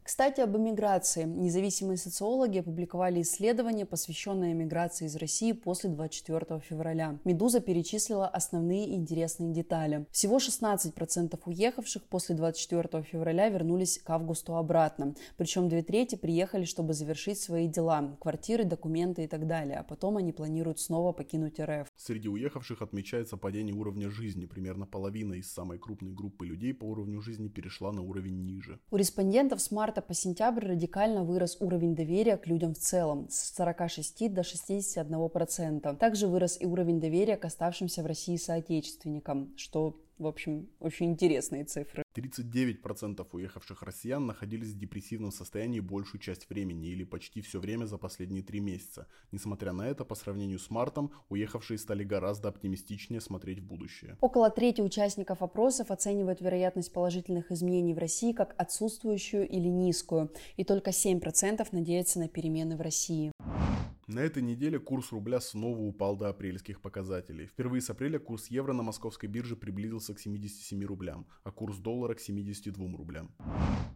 Кстати, об эмиграции. Независимые социологи опубликовали исследование, посвященное эмиграции из России после 24 февраля. «Медуза» перечислила основные интересные детали. Всего 16% уехавших после 24 февраля вернулись к августу обратно. Причем две трети приехали, чтобы завершить свои дела – квартиры, документы и так далее. А потом они планируют снова покинуть РФ. Среди уехавших отмечается падение уровня жизни. Примерно половина из самой крупной группы людей по уровню жизни перешла на уровень ниже. У респондентов с марта по сентябрь радикально вырос уровень доверия к людям в целом с 46 до 61%. Также вырос и уровень доверия к оставшимся в России соотечественникам, что В общем, очень интересные цифры. 39% уехавших россиян находились в депрессивном состоянии большую часть времени или почти все время за последние три месяца. Несмотря на это, по сравнению с мартом, уехавшие стали гораздо оптимистичнее смотреть в будущее. Около трети участников опросов оценивают вероятность положительных изменений в России как отсутствующую или низкую, и только 7% надеются на перемены в России. На этой неделе курс рубля снова упал до апрельских показателей. Впервые с апреля курс евро на московской бирже приблизился к 77 рублям, а курс доллара к 72 рублям.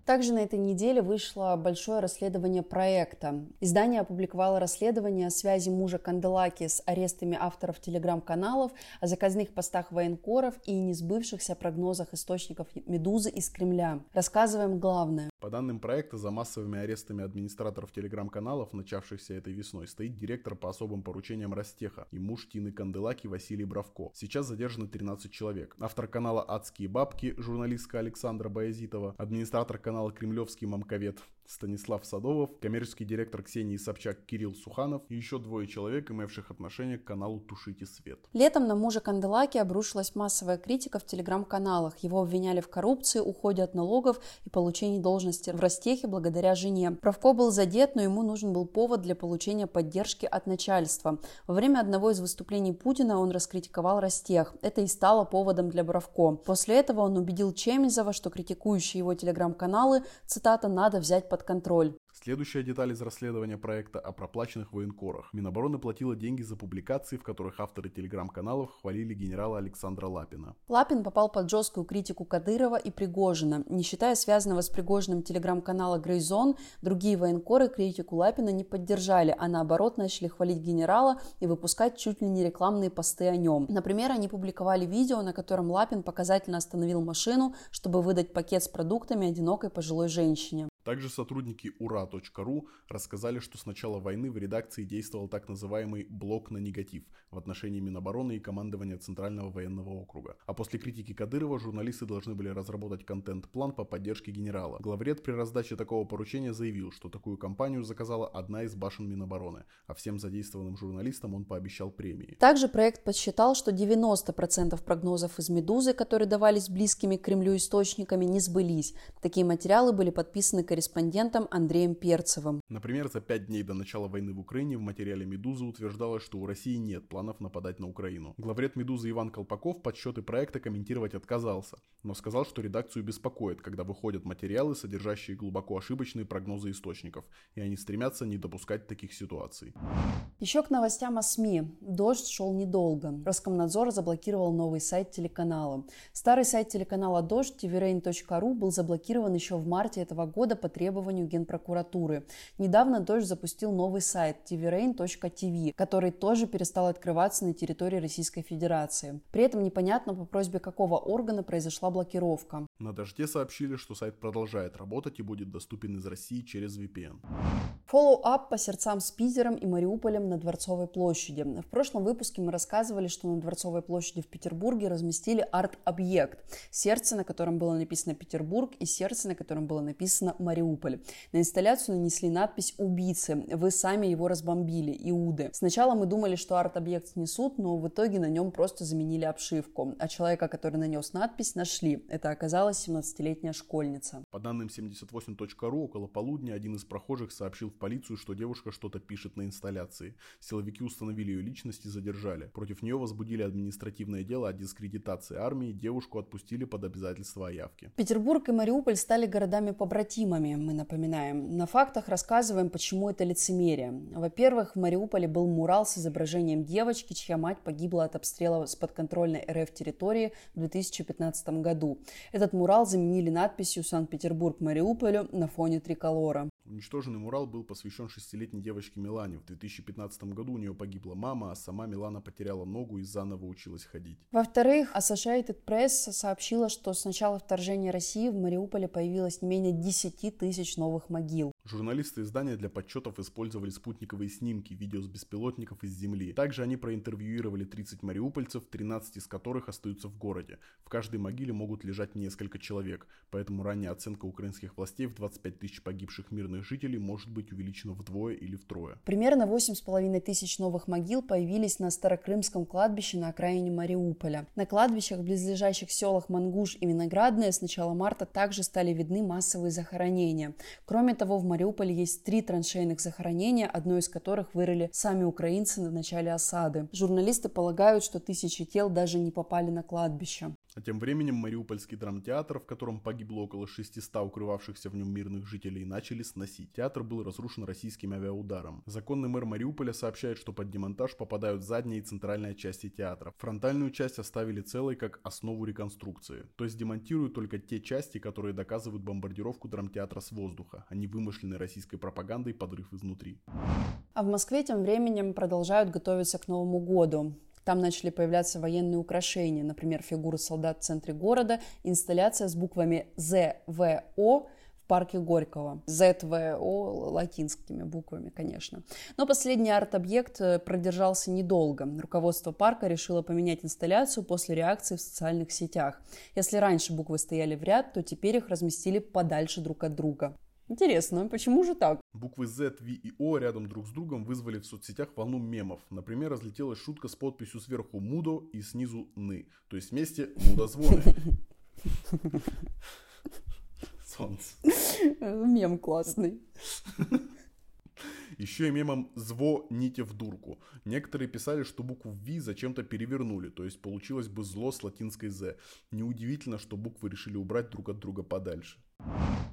Также на этой неделе вышло большое расследование проекта. Издание опубликовало расследование о связи мужа Канделаки с арестами авторов телеграм-каналов, о заказных постах военкоров и несбывшихся прогнозах источников «Медузы» из Кремля. Рассказываем главное. По данным проекта, за массовыми арестами администраторов телеграм-каналов, начавшихся этой весной, стоит директор по особым поручениям Ростеха и муж Тины Канделаки Василий Бравко. Сейчас задержано 13 человек. Автор канала «Адские бабки», журналистка Александра Боязитова, администратор канала «Кремлевский мамковед» Станислав Садовов, коммерческий директор Ксении Собчак Кирилл Суханов и еще двое человек, имевших отношение к каналу «Тушите свет». Летом на мужа Канделаки обрушилась массовая критика в телеграм-каналах. Его обвиняли в коррупции, уходе от налогов и получении должности в Ростехе благодаря жене. Правко был задет, но ему нужен был повод для получения поддержки от начальства. Во время одного из выступлений Путина он раскритиковал Ростех. Это и стало поводом для Бравко. После этого он убедил Чемизова, что критикующие его телеграм-каналы, цитата, «надо взять под контроль». Следующая деталь из расследования проекта о проплаченных военкорах. Минобороны платила деньги за публикации, в которых авторы телеграм-каналов хвалили генерала Александра Лапина. Лапин попал под жесткую критику Кадырова и Пригожина. Не считая связанного с Пригожиным телеграм-канала Грейзон, другие военкоры критику Лапина не поддержали, а наоборот начали хвалить генерала и выпускать чуть ли не рекламные посты о нем. Например, они публиковали видео, на котором Лапин показательно остановил машину, чтобы выдать пакет с продуктами одинокой пожилой женщине. Также сотрудники ура.ру рассказали, что с начала войны в редакции действовал так называемый «блок на негатив» в отношении Минобороны и командования Центрального военного округа. А после критики Кадырова журналисты должны были разработать контент-план по поддержке генерала. Главред при раздаче такого поручения заявил, что такую кампанию заказала одна из башен Минобороны, а всем задействованным журналистам он пообещал премии. Также проект подсчитал, что 90% прогнозов из «Медузы», которые давались близкими к Кремлю источниками, не сбылись. Такие материалы были подписаны корреспондентом Андреем Перцевым. Например, за пять дней до начала войны в Украине в материале «Медузы» утверждалось, что у России нет планов нападать на Украину. Главред «Медузы» Иван Колпаков подсчеты проекта комментировать отказался, но сказал, что редакцию беспокоит, когда выходят материалы, содержащие глубоко ошибочные прогнозы источников, и они стремятся не допускать таких ситуаций. Еще к новостям о СМИ. Дождь шел недолго. Роскомнадзор заблокировал новый сайт телеканала. Старый сайт телеканала «Дождь» tvrain.ru был заблокирован еще в марте этого года по требованию Генпрокуратуры. Недавно Дождь запустил новый сайт tvrain.tv, который тоже перестал открываться на территории Российской Федерации. При этом непонятно, по просьбе какого органа произошла блокировка. На Дожде сообщили, что сайт продолжает работать и будет доступен из России через VPN. Follow-up по сердцам с Питером и Мариуполем на Дворцовой площади. В прошлом выпуске мы рассказывали, что на Дворцовой площади в Петербурге разместили арт-объект. Сердце, на котором было написано Петербург, и сердце, на котором было написано Мариуполь. На инсталляцию нанесли надпись «Убийцы». Вы сами его разбомбили, Иуды. Сначала мы думали, что арт-объект снесут, но в итоге на нем просто заменили обшивку. А человека, который нанес надпись, нашли. Это оказалась 17-летняя школьница. По данным 78.ru, около полудня один из прохожих сообщил в полицию, что девушка что-то пишет на инсталляции. Силовики установили ее личность и задержали. Против нее возбудили административное дело о дискредитации армии, девушку отпустили под обязательство о явке. Петербург и Мариуполь стали городами-побратимами, мы напоминаем. На фактах рассказываем, почему это лицемерие. Во-первых, в Мариуполе был мурал с изображением девочки, чья мать погибла от обстрела с подконтрольной РФ территории в 2015 году. Этот мурал заменили надписью «Санкт-Петербург Мариуполю» на фоне триколора. Уничтоженный мурал был посвящен шестилетней девочке Милане. В 2015 году у нее погибла мама, а сама Милана потеряла ногу и заново училась ходить. Во-вторых, Associated Press сообщила, что с начала вторжения России в Мариуполе появилось не менее 10 тысяч новых могил. Журналисты издания для подсчетов использовали спутниковые снимки, видео с беспилотников из земли. Также они проинтервьюировали 30 мариупольцев, 13 из которых остаются в городе. В каждой могиле могут лежать несколько человек, поэтому ранняя оценка украинских властей в 25 тысяч погибших мирных жителей может быть увеличена вдвое или втрое. Примерно 8,5 тысяч новых могил появились на Старокрымском кладбище на окраине Мариуполя. На кладбищах в близлежащих селах Мангуш и Виноградное с начала марта также стали видны массовые захоронения. Кроме того, в Мариуполе есть три траншейных захоронения, одно из которых вырыли сами украинцы на начале осады. Журналисты полагают, что тысячи тел даже не попали на кладбище. А тем временем Мариупольский драмтеатр, в котором погибло около 600 укрывавшихся в нем мирных жителей, начали сносить. Театр был разрушен российским авиаударом. Законный мэр Мариуполя сообщает, что под демонтаж попадают задняя и центральная части театра. Фронтальную часть оставили целой как основу реконструкции. То есть демонтируют только те части, которые доказывают бомбардировку драмтеатра с воздуха, а не вымышленной российской пропагандой подрыв изнутри. А в Москве тем временем продолжают готовиться к Новому году. Там начали появляться военные украшения, например, фигуры солдат в центре города, инсталляция с буквами ЗВО в парке Горького. ЗВО латинскими буквами, конечно. Но последний арт-объект э, продержался недолго. Руководство парка решило поменять инсталляцию после реакции в социальных сетях. Если раньше буквы стояли в ряд, то теперь их разместили подальше друг от друга. Интересно, почему же так? Буквы Z, V и O рядом друг с другом вызвали в соцсетях волну мемов. Например, разлетелась шутка с подписью сверху «Мудо» и снизу «Ны». То есть вместе «Мудозвоны». Солнце. Мем классный. Еще и мемом «звоните в дурку». Некоторые писали, что букву «Ви» зачем-то перевернули, то есть получилось бы зло с латинской «з». Неудивительно, что буквы решили убрать друг от друга подальше.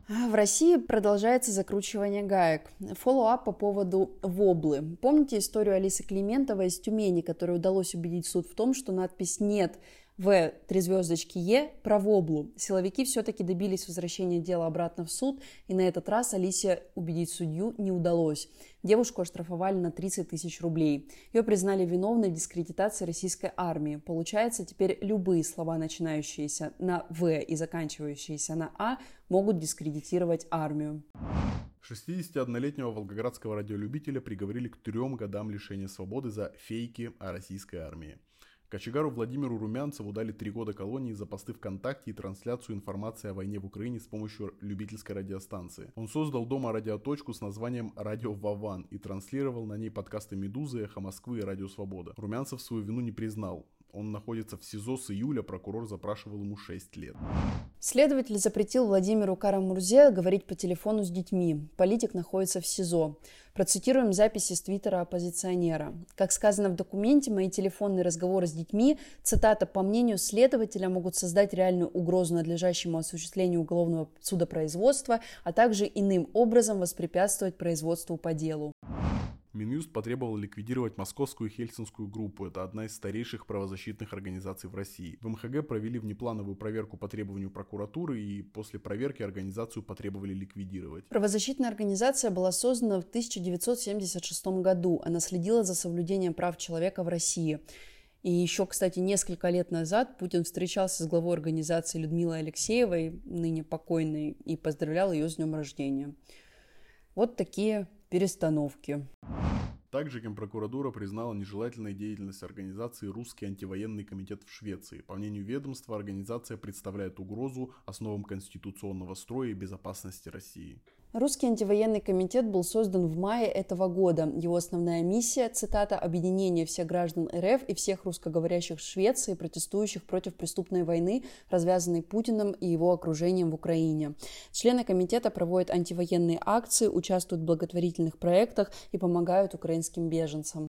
В России продолжается закручивание гаек. Фоллоуап по поводу воблы. Помните историю Алисы Климентовой из Тюмени, которой удалось убедить суд в том, что надпись «нет» в три звездочки Е про воблу. Силовики все-таки добились возвращения дела обратно в суд, и на этот раз Алисе убедить судью не удалось. Девушку оштрафовали на 30 тысяч рублей. Ее признали виновной в дискредитации российской армии. Получается, теперь любые слова, начинающиеся на В и заканчивающиеся на А, могут дискредитировать армию. 61-летнего волгоградского радиолюбителя приговорили к трем годам лишения свободы за фейки о российской армии. Кочегару Владимиру Румянцеву дали три года колонии за посты ВКонтакте и трансляцию информации о войне в Украине с помощью любительской радиостанции. Он создал дома радиоточку с названием «Радио Вован» и транслировал на ней подкасты «Медузы», «Эхо Москвы» и «Радио Свобода». Румянцев свою вину не признал. Он находится в СИЗО с июля, прокурор запрашивал ему 6 лет. Следователь запретил Владимиру Карамурзе говорить по телефону с детьми. Политик находится в СИЗО. Процитируем записи с твиттера оппозиционера. Как сказано в документе, мои телефонные разговоры с детьми, цитата, по мнению следователя, могут создать реальную угрозу надлежащему осуществлению уголовного судопроизводства, а также иным образом воспрепятствовать производству по делу. Минюст потребовал ликвидировать московскую Хельсинскую группу. Это одна из старейших правозащитных организаций в России. В МХГ провели внеплановую проверку по требованию прокуратуры и после проверки организацию потребовали ликвидировать. Правозащитная организация была создана в 1976 году. Она следила за соблюдением прав человека в России. И еще, кстати, несколько лет назад Путин встречался с главой организации Людмилой Алексеевой, ныне покойной, и поздравлял ее с днем рождения. Вот такие перестановки. Также Генпрокуратура признала нежелательной деятельность организации «Русский антивоенный комитет в Швеции». По мнению ведомства, организация представляет угрозу основам конституционного строя и безопасности России. Русский антивоенный комитет был создан в мае этого года. Его основная миссия, цитата, «объединение всех граждан РФ и всех русскоговорящих Швеции, протестующих против преступной войны, развязанной Путиным и его окружением в Украине». Члены комитета проводят антивоенные акции, участвуют в благотворительных проектах и помогают украинским беженцам.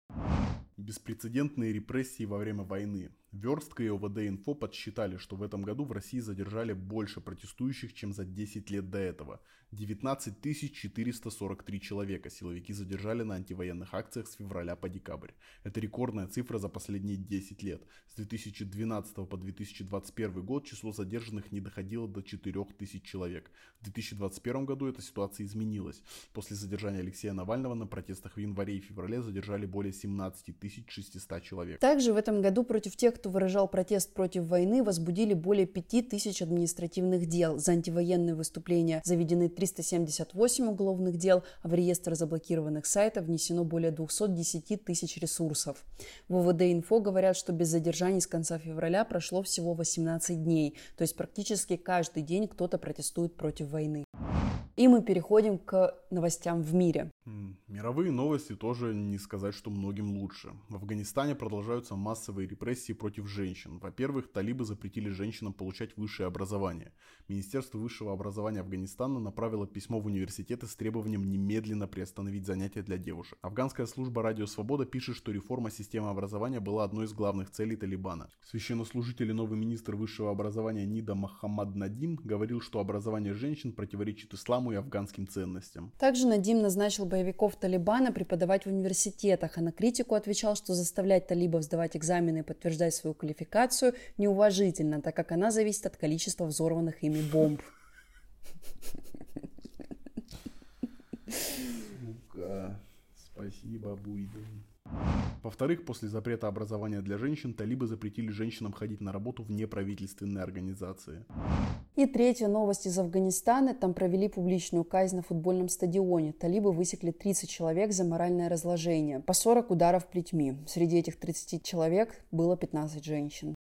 Беспрецедентные репрессии во время войны. Верстка и ОВД-инфо подсчитали, что в этом году в России задержали больше протестующих, чем за 10 лет до этого. 19 443 человека силовики задержали на антивоенных акциях с февраля по декабрь. Это рекордная цифра за последние 10 лет. С 2012 по 2021 год число задержанных не доходило до 4 тысяч человек. В 2021 году эта ситуация изменилась. После задержания Алексея Навального на протестах в январе и феврале задержали более 17 тысяч 600 человек. Также в этом году против тех, кто выражал протест против войны, возбудили более 5000 административных дел. За антивоенные выступления заведены 378 уголовных дел, а в реестр заблокированных сайтов внесено более 210 тысяч ресурсов. В ОВД Инфо говорят, что без задержаний с конца февраля прошло всего 18 дней, то есть практически каждый день кто-то протестует против войны. И мы переходим к новостям в мире. Мировые новости тоже не сказать, что многим лучше. В Афганистане продолжаются массовые репрессии против женщин. Во-первых, талибы запретили женщинам получать высшее образование. Министерство высшего образования Афганистана направило письмо в университеты с требованием немедленно приостановить занятия для девушек. Афганская служба «Радио Свобода» пишет, что реформа системы образования была одной из главных целей Талибана. Священнослужитель и новый министр высшего образования Нида Махаммад Надим говорил, что образование женщин противоречит исламу и афганским ценностям. Также Надим назначил боевиков Талибана преподавать в университетах, а на критику отвечал, что заставлять талибов сдавать экзамены и подтверждать свою квалификацию неуважительно, так как она зависит от количества взорванных ими бомб. Сука, спасибо, Буйден. Во-вторых, после запрета образования для женщин, талибы запретили женщинам ходить на работу в неправительственные организации. И третья новость из Афганистана. Там провели публичную казнь на футбольном стадионе. Талибы высекли 30 человек за моральное разложение. По 40 ударов плетьми. Среди этих 30 человек было 15 женщин.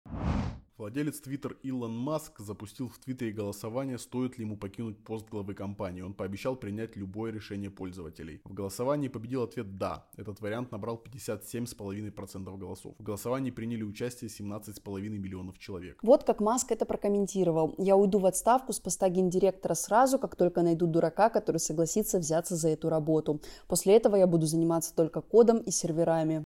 Владелец Twitter Илон Маск запустил в Твиттере голосование, стоит ли ему покинуть пост главы компании. Он пообещал принять любое решение пользователей. В голосовании победил ответ «да». Этот вариант набрал 57,5% голосов. В голосовании приняли участие 17,5 миллионов человек. Вот как Маск это прокомментировал. «Я уйду в отставку с поста гендиректора сразу, как только найду дурака, который согласится взяться за эту работу. После этого я буду заниматься только кодом и серверами».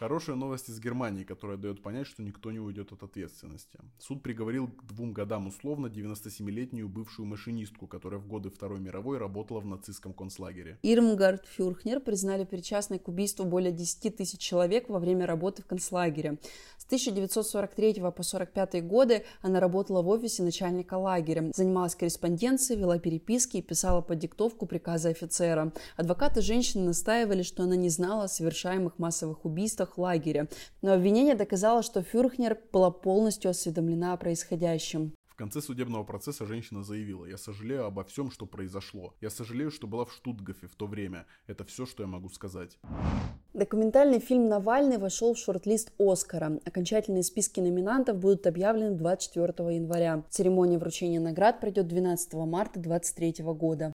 Хорошая новость из Германии, которая дает понять, что никто не уйдет от ответственности. Суд приговорил к двум годам условно 97-летнюю бывшую машинистку, которая в годы Второй мировой работала в нацистском концлагере. Ирмгард Фюрхнер признали причастной к убийству более 10 тысяч человек во время работы в концлагере. С 1943 по 1945 годы она работала в офисе начальника лагеря, занималась корреспонденцией, вела переписки и писала под диктовку приказы офицера. Адвокаты женщины настаивали, что она не знала о совершаемых массовых убийствах пределах лагеря. Но обвинение доказало, что Фюрхнер была полностью осведомлена о происходящем. В конце судебного процесса женщина заявила, я сожалею обо всем, что произошло. Я сожалею, что была в Штутгофе в то время. Это все, что я могу сказать. Документальный фильм «Навальный» вошел в шорт-лист Оскара. Окончательные списки номинантов будут объявлены 24 января. Церемония вручения наград пройдет 12 марта 2023 года.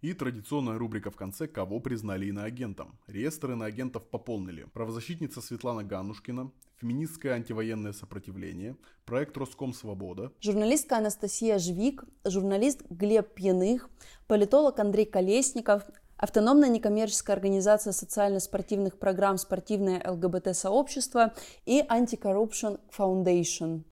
И традиционная рубрика в конце «Кого признали иноагентом?». Реестр иноагентов пополнили. Правозащитница Светлана Ганушкина, феминистское антивоенное сопротивление, проект «Роском Свобода», журналистка Анастасия Жвик, журналист Глеб Пьяных, политолог Андрей Колесников, автономная некоммерческая организация социально-спортивных программ «Спортивное ЛГБТ-сообщество» и Anti-Corruption Foundation.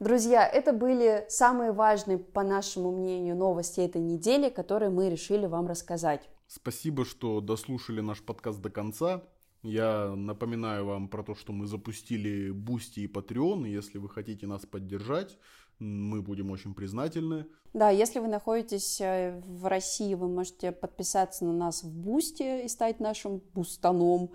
Друзья, это были самые важные, по нашему мнению, новости этой недели, которые мы решили вам рассказать. Спасибо, что дослушали наш подкаст до конца. Я напоминаю вам про то, что мы запустили Boosty и Patreon. Если вы хотите нас поддержать, мы будем очень признательны. Да, если вы находитесь э, в России, вы можете подписаться на нас в Boosty и стать нашим бустаном.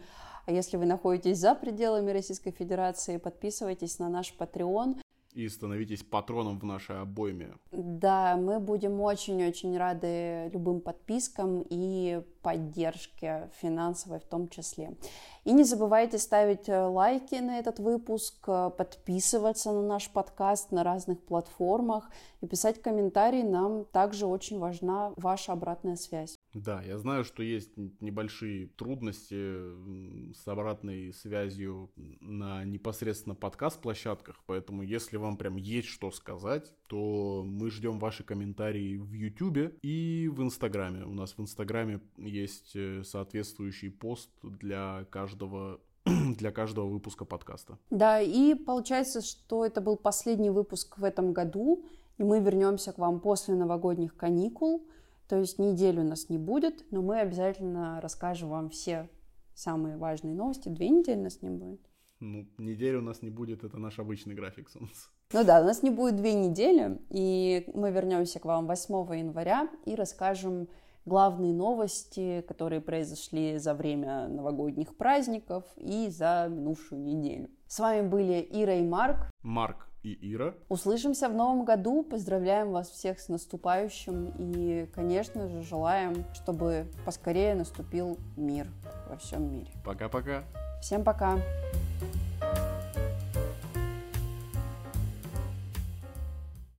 А если вы находитесь за пределами Российской Федерации, подписывайтесь на наш Patreon и становитесь патроном в нашей обойме. Да, мы будем очень-очень рады любым подпискам и поддержке финансовой в том числе. И не забывайте ставить э, лайки на этот выпуск, э, подписываться на наш подкаст на разных платформах и писать комментарии. Нам также очень важна ваша обратная связь. Да, я знаю, что есть небольшие трудности с обратной связью на непосредственно подкаст-площадках, поэтому если вам прям есть что сказать, то мы ждем ваши комментарии в YouTube и в Инстаграме. У нас в Инстаграме есть э, соответствующий пост для каждого для каждого выпуска подкаста. Да, и получается, что это был последний выпуск в этом году, и мы вернемся к вам после новогодних каникул. То есть неделю нас не будет, но мы обязательно расскажем вам все самые важные новости. Две недели нас не будет. Ну, неделю у нас не будет, это наш обычный график солнца. Ну да, у нас не будет две недели, и мы вернемся к вам 8 января и расскажем главные новости, которые произошли за время новогодних праздников и за минувшую неделю. С вами были Ира и Марк. Марк и Ира. Услышимся в новом году. Поздравляем вас всех с наступающим. И, конечно же, желаем, чтобы поскорее наступил мир во всем мире. Пока-пока. Всем пока.